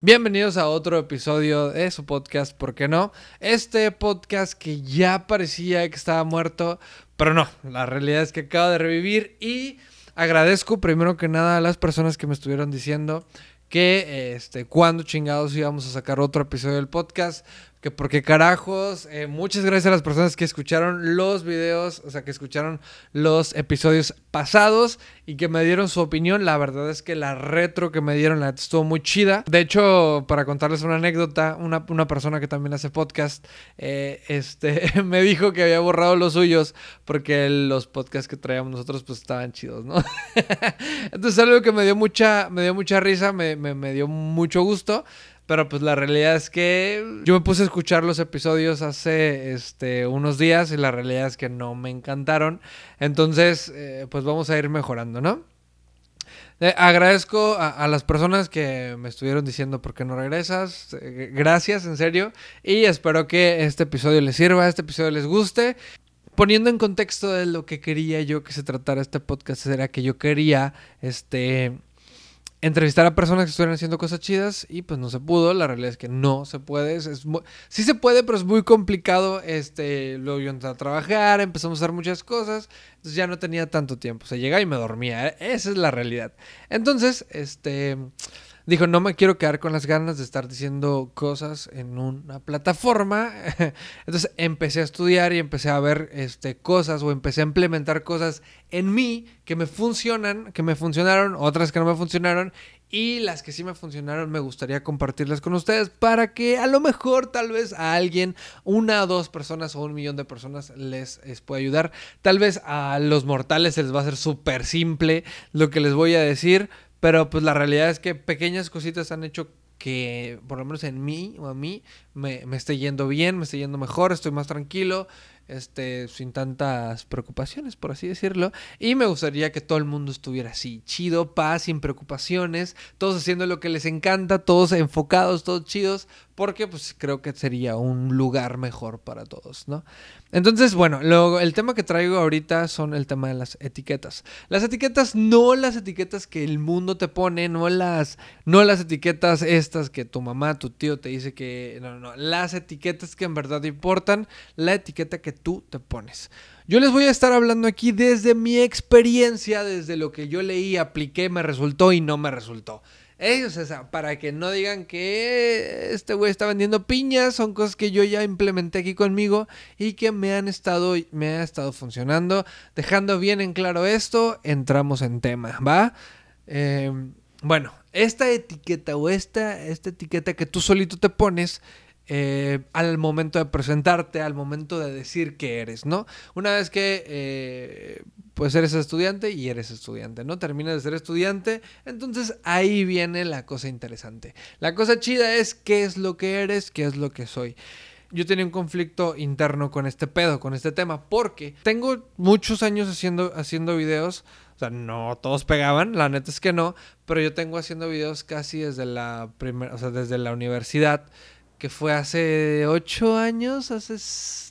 Bienvenidos a otro episodio de su podcast, ¿por qué no? Este podcast que ya parecía que estaba muerto, pero no, la realidad es que acaba de revivir y agradezco primero que nada a las personas que me estuvieron diciendo que este cuando chingados íbamos a sacar otro episodio del podcast que porque carajos, eh, muchas gracias a las personas que escucharon los videos, o sea, que escucharon los episodios pasados y que me dieron su opinión. La verdad es que la retro que me dieron la estuvo muy chida. De hecho, para contarles una anécdota, una, persona que también hace podcast, eh, este, me dijo que había borrado los suyos porque los podcasts que traíamos nosotros pues estaban chidos, ¿no? Entonces algo que me dio mucha, me dio mucha risa, me, me dio mucho gusto. Pero pues la realidad es que yo me puse a escuchar los episodios hace este, unos días y la realidad es que no me encantaron. Entonces, eh, pues vamos a ir mejorando, ¿no? Eh, agradezco a, las personas que me estuvieron diciendo por qué no regresas. Eh, gracias, en serio. Y espero que este episodio les sirva, este episodio les guste. Poniendo en contexto de lo que quería yo que se tratara este podcast, era que yo quería este entrevistar a personas que estuvieran haciendo cosas chidas y pues no se pudo. La realidad es que no se puede. Es, sí se puede, pero es muy complicado. Este, luego yo entré a trabajar, empezamos a hacer muchas cosas. Entonces ya no tenía tanto tiempo. O sea, llegaba y me dormía. Esa es la realidad. Entonces, este dijo, no me quiero quedar con las ganas de estar diciendo cosas en una plataforma. Entonces empecé a estudiar y empecé a ver este, cosas o empecé a implementar cosas en mí que me funcionan, que me funcionaron, otras que no me funcionaron. Y las que sí me funcionaron me gustaría compartirlas con ustedes para que a lo mejor tal vez a alguien, una o dos personas o un millón de personas les, les pueda ayudar. Tal vez a los mortales se les va a hacer súper simple lo que les voy a decir, pero pues la realidad es que pequeñas cositas han hecho que, por lo menos en mí o a mí, me, me esté yendo bien, me esté yendo mejor, estoy más tranquilo, este, sin tantas preocupaciones, por así decirlo. Y me gustaría que todo el mundo estuviera así, chido, paz, sin preocupaciones, todos haciendo lo que les encanta, todos enfocados, todos chidos, porque pues creo que sería un lugar mejor para todos, ¿no? Entonces, bueno, luego el tema que traigo ahorita son el tema de las etiquetas. Las etiquetas, no las etiquetas que el mundo te pone, no las, no las etiquetas estas que tu mamá, tu tío te dice que, no, no, no, las etiquetas que en verdad importan, la etiqueta que tú te pones. Yo les voy a estar hablando aquí desde mi experiencia, desde lo que yo leí, apliqué, me resultó y no me resultó. Ellos, para que no digan que este güey está vendiendo piñas, son cosas que yo ya implementé aquí conmigo y que me han estado, me ha estado funcionando. Dejando bien en claro esto, entramos en tema, ¿va? Em, bueno, esta etiqueta o esta, esta etiqueta que tú solito te pones eh, al momento de presentarte, al momento de decir que eres, ¿no? Una vez que eh, pues eres estudiante y eres estudiante, ¿no? Terminas de ser estudiante, entonces ahí viene la cosa interesante. La cosa chida es qué es lo que eres, qué es lo que soy. Yo tenía un conflicto interno con este pedo, con este tema, porque tengo muchos años haciendo, haciendo videos, o sea, no todos pegaban, la neta es que no, pero yo tengo haciendo videos casi desde la primera, o sea, desde la universidad que fue hace 8 años, hace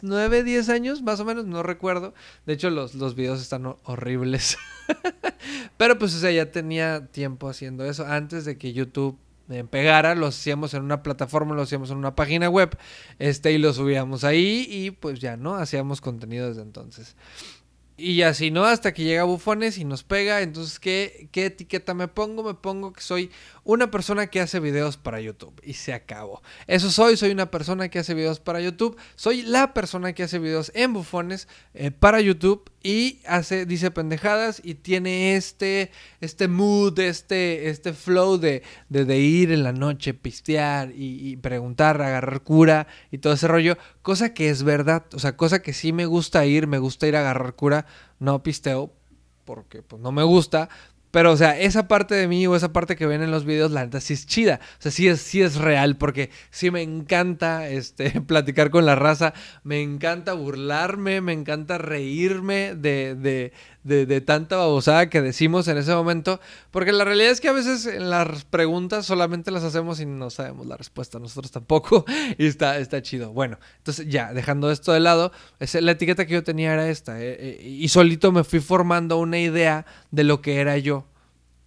9, 10 años, más o menos, no recuerdo. De hecho, los, los videos están horribles. Pero pues, o sea, ya tenía tiempo haciendo eso. Antes de que YouTube me pegara, lo hacíamos en una plataforma, lo hacíamos en una página web, este, y lo subíamos ahí, y pues ya, ¿no? Hacíamos contenido desde entonces. Y así, ¿no? Hasta que llega Bufones y nos pega. Entonces, ¿qué, ¿qué etiqueta me pongo? Me pongo que soy una persona que hace videos para YouTube. Y se acabó. Eso soy, soy una persona que hace videos para YouTube. Soy la persona que hace videos en Bufones eh, para YouTube. Y hace, dice pendejadas y tiene este, este mood, este, este flow de, de, ir en la noche, pistear y, y preguntar, agarrar cura y todo ese rollo. Cosa que es verdad. O sea, cosa que sí me gusta ir, me gusta ir a agarrar cura no pisteo porque pues no me gusta, pero, o sea, esa parte de mí o esa parte que ven en los videos, la neta sí es chida. O sea, sí es, sí es real porque sí me encanta este, platicar con la raza, me encanta burlarme, me encanta reírme de, de, de, tanta babosada que decimos en ese momento. Porque la realidad es que a veces en las preguntas solamente las hacemos y no sabemos la respuesta, nosotros tampoco. Y está, está chido. Bueno, entonces ya, dejando esto de lado, la etiqueta que yo tenía era esta. Eh, eh, y solito me fui formando una idea de lo que era yo.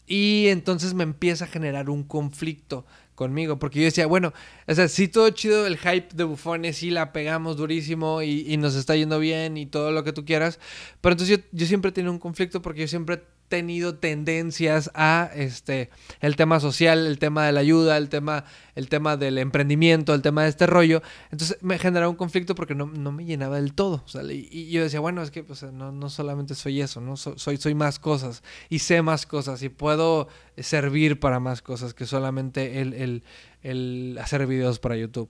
Y entonces me empieza a generar un conflicto conmigo. Porque yo decía, bueno, o sea, sí todo chido el hype de bufones, sí la pegamos durísimo y, nos está yendo bien y todo lo que tú quieras. Pero entonces yo, yo siempre tenía un conflicto porque yo siempre tenido tendencias a este el tema social, el tema de la ayuda, el tema, el tema del emprendimiento, el tema de este rollo. Entonces me generaba un conflicto porque no, me llenaba del todo. y, yo decía, bueno, es que no, no, solamente soy eso, ¿no? soy, soy más cosas y sé más cosas y puedo servir para más cosas que solamente el, el, el hacer videos para YouTube.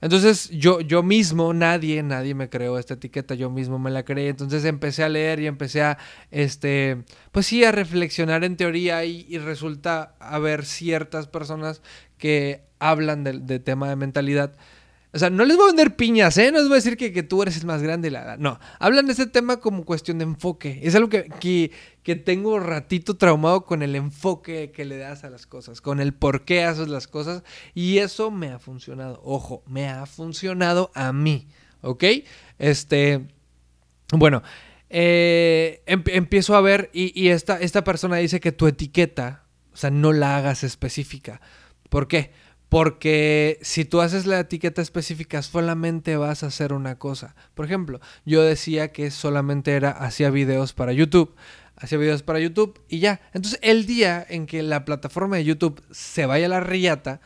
Entonces yo, yo mismo, nadie, nadie me creó esta etiqueta, yo mismo me la creé. Entonces empecé a leer y empecé a, este, pues sí, a reflexionar en teoría y, resulta haber ciertas personas que hablan del de tema de mentalidad o sea, no les voy a vender piñas, ¿eh? No les voy a decir que, tú eres el más grande. La, no, hablan de ese tema como cuestión de enfoque. Es algo que, que, que, tengo ratito traumado con el enfoque que le das a las cosas, con el por qué haces las cosas. Y eso me ha funcionado. Ojo, me ha funcionado a mí, ¿ok? Este, bueno, eh, empiezo a ver y, y esta, esta persona dice que tu etiqueta, o sea, no la hagas específica. ¿Por qué? Porque si tú haces la etiqueta específica, solamente vas a hacer una cosa. Por ejemplo, yo decía que solamente era hacía videos para YouTube. Hacía videos para YouTube y ya. Entonces, el día en que la plataforma de YouTube se vaya a la riata,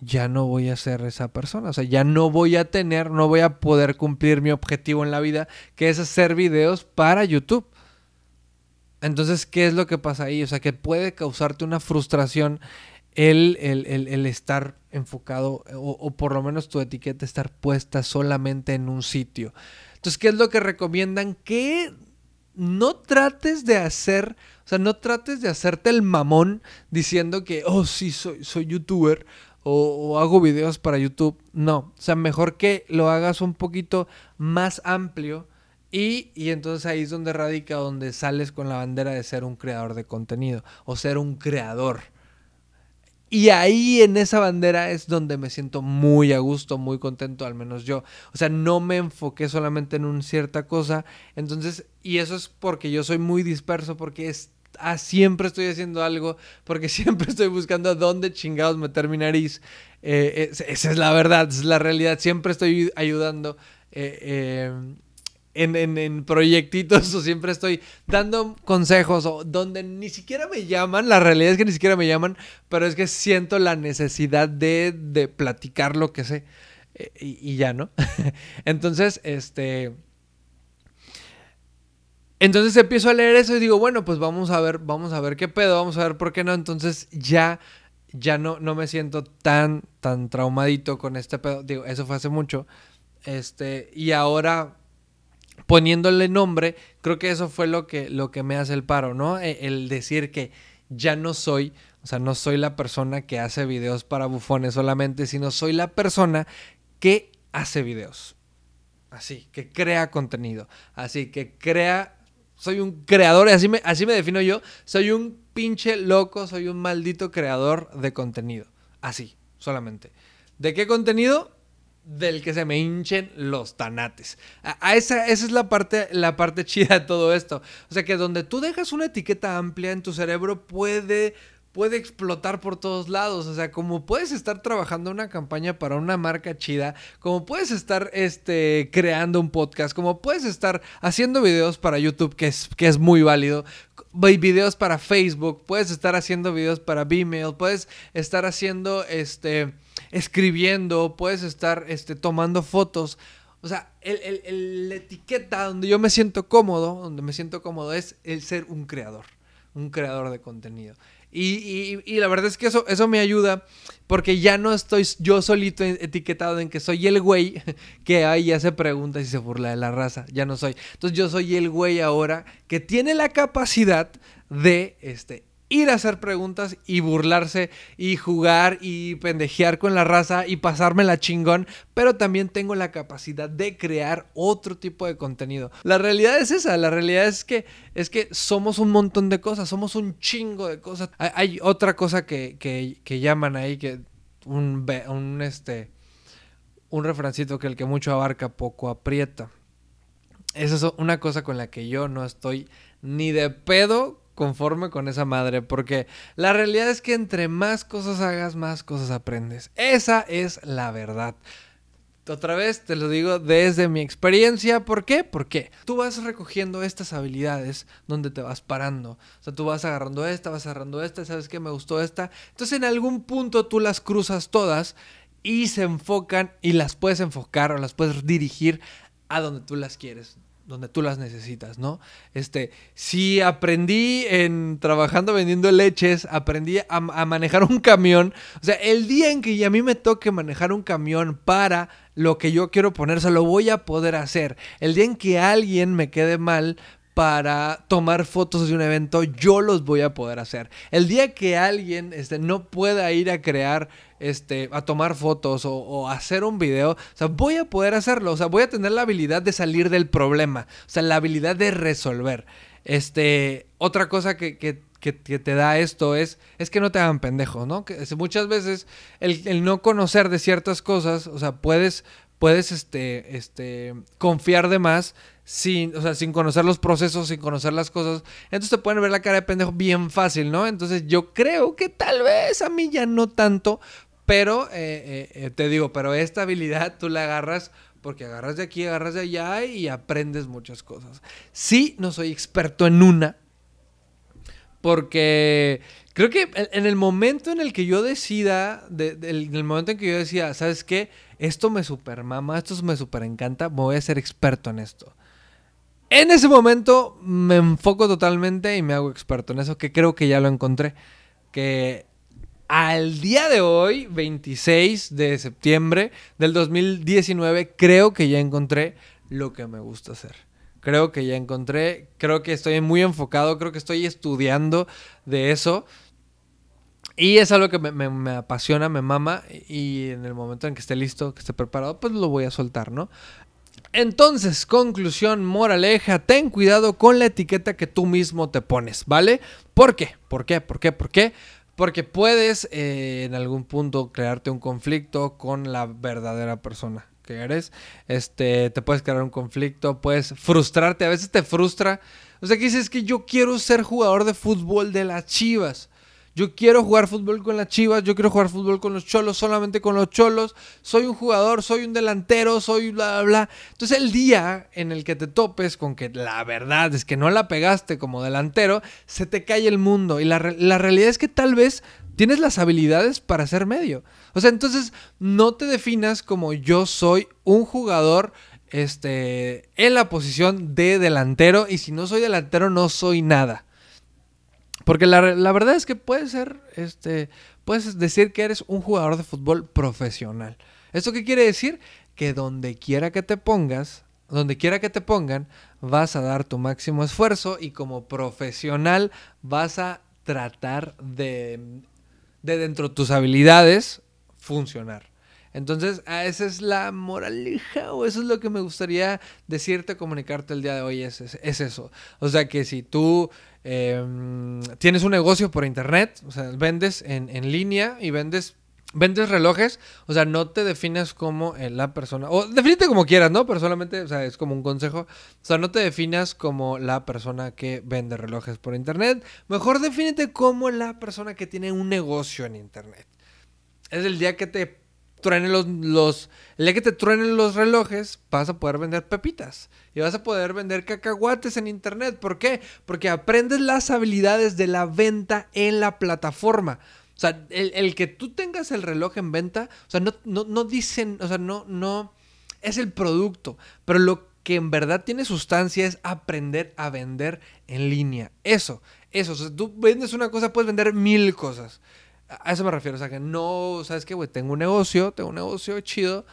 ya no voy a ser esa persona. O sea, ya no voy a tener, no voy a poder cumplir mi objetivo en la vida, que es hacer videos para YouTube. Entonces, ¿qué es lo que pasa ahí? O sea, que puede causarte una frustración el, el, estar enfocado o, por lo menos tu etiqueta estar puesta solamente en un sitio. Entonces, ¿qué es lo que recomiendan? Que no trates de hacer, o sea, no trates de hacerte el mamón diciendo que, oh, sí, soy, soy youtuber o, hago videos para YouTube. No, o sea, mejor que lo hagas un poquito más amplio. Y, y, entonces ahí es donde radica, donde sales con la bandera de ser un creador de contenido o ser un creador. Y ahí en esa bandera es donde me siento muy a gusto, muy contento, al menos yo. O sea, no me enfoqué solamente en una cierta cosa. Entonces, y eso es porque yo soy muy disperso, porque es, ah, siempre estoy haciendo algo, porque siempre estoy buscando a dónde chingados meter mi nariz. Eh, esa es la verdad, es la realidad. Siempre estoy ayudando. Eh, eh, en, en, proyectitos o siempre estoy dando consejos o donde ni siquiera me llaman, la realidad es que ni siquiera me llaman, pero es que siento la necesidad de, de platicar lo que sé eh, y, ya, ¿no? entonces, este... Entonces empiezo a leer eso y digo, bueno, pues vamos a ver, vamos a ver qué pedo, vamos a ver por qué no. Entonces ya, ya no, no me siento tan, tan traumadito con este pedo. Digo, eso fue hace mucho. Este, y ahora poniéndole nombre, creo que eso fue lo que, lo que me hace el paro, ¿no? E, el decir que ya no soy, o sea, no soy la persona que hace videos para bufones solamente, sino soy la persona que hace videos. Así, que crea contenido. Así, que crea... Soy un creador, así me, así me defino yo. Soy un pinche loco, soy un maldito creador de contenido. Así, solamente. ¿De qué contenido? Del que se me hinchen los tanates. A, esa, esa, es la parte, la parte chida de todo esto. O sea que donde tú dejas una etiqueta amplia en tu cerebro puede, puede explotar por todos lados. O sea, como puedes estar trabajando una campaña para una marca chida, como puedes estar este, creando un podcast, como puedes estar haciendo videos para YouTube, que es, que es muy válido, videos para Facebook, puedes estar haciendo videos para Vimeo, puedes estar haciendo este escribiendo, puedes estar este, tomando fotos. O sea, el, la etiqueta donde yo me siento cómodo, donde me siento cómodo es el ser un creador, un creador de contenido. Y, y, la verdad es que eso, eso me ayuda porque ya no estoy yo solito etiquetado en que soy el güey que ahí hace preguntas y se burla de la raza. Ya no soy. Entonces yo soy el güey ahora que tiene la capacidad de este, ir a hacer preguntas y burlarse y jugar y pendejear con la raza y pasarme la chingón, pero también tengo la capacidad de crear otro tipo de contenido. La realidad es esa, la realidad es que es que somos un montón de cosas, somos un chingo de cosas. Hay, otra cosa que, que, llaman ahí que un, un este un refrancito que el que mucho abarca poco aprieta. Esa es una cosa con la que yo no estoy ni de pedo conforme con esa madre, porque la realidad es que entre más cosas hagas, más cosas aprendes. Esa es la verdad. Otra vez te lo digo desde mi experiencia. ¿Por qué? Porque tú vas recogiendo estas habilidades donde te vas parando. O sea, tú vas agarrando esta, vas agarrando esta, ¿sabes qué? Me gustó esta. Entonces en algún punto tú las cruzas todas y se enfocan y las puedes enfocar o las puedes dirigir a donde tú las quieres donde tú las necesitas, ¿no? Este, si aprendí en trabajando vendiendo leches, aprendí a, manejar un camión, o sea, el día en que a mí me toque manejar un camión para lo que yo quiero poner, se lo voy a poder hacer. El día en que alguien me quede mal para tomar fotos de un evento, yo los voy a poder hacer. El día que alguien este, no pueda ir a crear, este, a tomar fotos o, hacer un video, o sea, voy a poder hacerlo. O sea, voy a tener la habilidad de salir del problema. O sea, la habilidad de resolver. Este, otra cosa que, te da esto es, es que no te hagan pendejo, ¿no? Que muchas veces el, el, no conocer de ciertas cosas, o sea, puedes, puedes este, este, confiar de más sin, o sea, sin conocer los procesos, sin conocer las cosas. Entonces te pueden ver la cara de pendejo bien fácil, ¿no? Entonces yo creo que tal vez a mí ya no tanto, pero eh, eh, eh, te digo, pero esta habilidad tú la agarras porque agarras de aquí, agarras de allá y aprendes muchas cosas. Sí, no soy experto en una, porque creo que en el momento en el que yo decida, en el momento en que yo decía, ¿sabes qué? Esto me super mama, esto me super encanta, voy a ser experto en esto. En ese momento me enfoco totalmente y me hago experto en eso, que creo que ya lo encontré. Que al día de hoy, 26 de septiembre del 2019, creo que ya encontré lo que me gusta hacer. Creo que ya encontré, creo que estoy muy enfocado, creo que estoy estudiando de eso. Y es algo que me, apasiona, me mama. Y en el momento en que esté listo, que esté preparado, pues lo voy a soltar, ¿no? Entonces, conclusión, moraleja, ten cuidado con la etiqueta que tú mismo te pones, ¿vale? ¿Por qué? ¿Por qué? ¿Por qué? ¿Por qué? Porque puedes eh, en algún punto crearte un conflicto con la verdadera persona que eres. Este, te puedes crear un conflicto, puedes frustrarte, a veces te frustra. O sea, que dices que yo quiero ser jugador de fútbol de las Chivas. Yo quiero jugar fútbol con las Chivas, yo quiero jugar fútbol con los Cholos, solamente con los Cholos. Soy un jugador, soy un delantero, soy bla, bla, bla. Entonces el día en el que te topes con que la verdad es que no la pegaste como delantero, se te cae el mundo. Y la, la realidad es que tal vez tienes las habilidades para ser medio. O sea, entonces no te definas como yo soy un jugador este, en la posición de delantero y si no soy delantero no soy nada. Porque la, verdad es que puedes ser, este, puedes decir que eres un jugador de fútbol profesional. ¿Esto qué quiere decir? Que donde quiera que te pongas, donde quiera que te pongan, vas a dar tu máximo esfuerzo y como profesional vas a tratar de, de dentro de tus habilidades, funcionar. Entonces, esa es la moraleja o eso es lo que me gustaría decirte, comunicarte el día de hoy, es, es eso. O sea que si tú Em, tienes un negocio por internet, o sea, vendes en, línea y vendes vendes relojes, o sea, no te defines como eh, la persona, o defínete como quieras, ¿no? Pero solamente, o sea, es como un consejo, o sea, no te definas como la persona que vende relojes por internet, mejor defínete como la persona que tiene un negocio en internet. Es el día que te truenen los, los, el que te truenen los relojes, vas a poder vender pepitas y vas a poder vender cacahuates en internet. ¿Por qué? Porque aprendes las habilidades de la venta en la plataforma. O sea, el, que tú tengas el reloj en venta, o sea, no, no, dicen, o sea, no, no, es el producto, pero lo que en verdad tiene sustancia es aprender a vender en línea. Eso, eso, o sea, tú vendes una cosa, puedes vender mil cosas. A eso me refiero, o sea, que no, ¿sabes qué, güey? Tengo un negocio, tengo un negocio chido,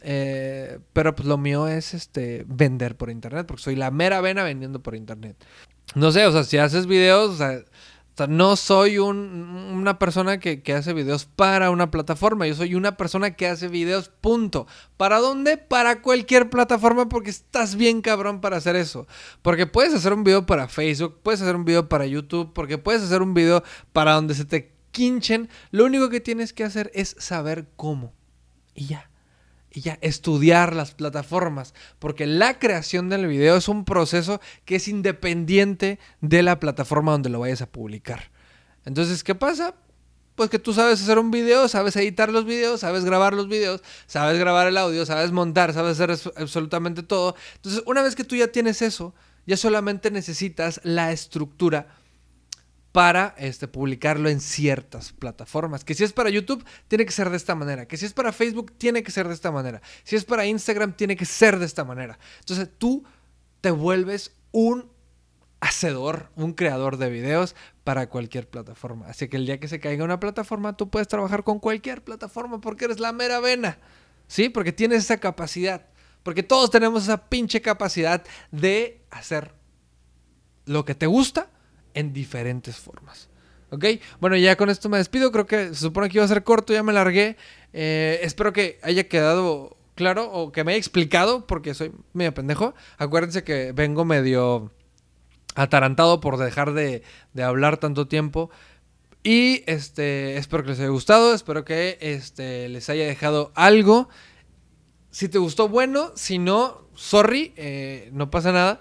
eh, pero pues lo mío es este vender por internet, porque soy la mera vena vendiendo por internet. No sé, o sea, si haces videos, o sea, no soy una persona que, que, hace videos para una plataforma, yo soy una persona que hace videos, punto. ¿Para dónde? Para cualquier plataforma porque estás bien cabrón para hacer eso. Porque puedes hacer un video para Facebook, puedes hacer un video para YouTube, porque puedes hacer un video para donde se te quinchen, lo único que tienes que hacer es saber cómo. Y ya. y ya estudiar las plataformas, porque la creación del video es un proceso que es independiente de la plataforma donde lo vayas a publicar. Entonces, ¿qué pasa? Pues que tú sabes hacer un video, sabes editar los videos, sabes grabar los videos, sabes grabar el audio, sabes montar, sabes hacer absolutamente todo. Entonces, una vez que tú ya tienes eso, ya solamente necesitas la estructura para este, publicarlo en ciertas plataformas. Que si es para YouTube, tiene que ser de esta manera. Que si es para Facebook, tiene que ser de esta manera. Si es para Instagram, tiene que ser de esta manera. Entonces tú te vuelves un hacedor, un creador de videos para cualquier plataforma. Así que el día que se caiga una plataforma, tú puedes trabajar con cualquier plataforma porque eres la mera vena. ¿Sí? Porque tienes esa capacidad. Porque todos tenemos esa pinche capacidad de hacer lo que te gusta en diferentes formas. ¿Ok? Bueno, ya con esto me despido. Creo que se supone que iba a ser corto, ya me largué. Eh, espero que haya quedado claro o que me haya explicado, porque soy medio pendejo. Acuérdense que vengo medio atarantado por dejar de, de hablar tanto tiempo. Y este, espero que les haya gustado, espero que este, les haya dejado algo. Si te gustó, bueno. Si no, sorry, eh, no pasa nada.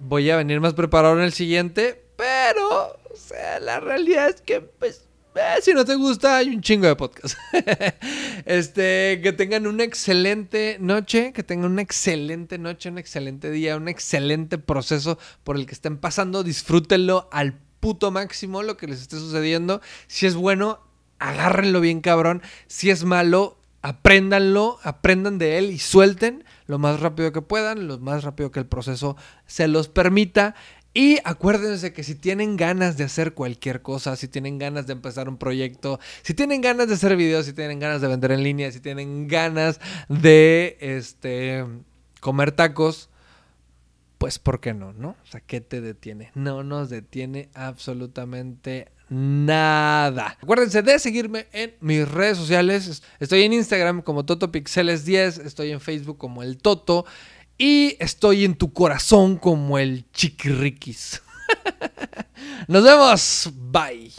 Voy a venir más preparado en el siguiente. Pero, o sea, la realidad es que, pues, eh, si no te gusta, hay un chingo de podcast. este, que tengan una excelente noche, que tengan una excelente noche, un excelente día, un excelente proceso por el que estén pasando. Disfrútenlo al puto máximo lo que les esté sucediendo. Si es bueno, agárrenlo bien cabrón. Si es malo, apréndanlo, aprendan de él y suelten lo más rápido que puedan, lo más rápido que el proceso se los permita. Y acuérdense que si tienen ganas de hacer cualquier cosa, si tienen ganas de empezar un proyecto, si tienen ganas de hacer videos, si tienen ganas de vender en línea, si tienen ganas de este comer tacos, pues ¿por qué no, no? O sea, ¿qué te detiene? No nos detiene absolutamente nada. Acuérdense de seguirme en mis redes sociales. Estoy en Instagram como TotoPixeles10, estoy en Facebook como el Toto. Y estoy en tu corazón como el chiquiriquis. Nos vemos. Bye.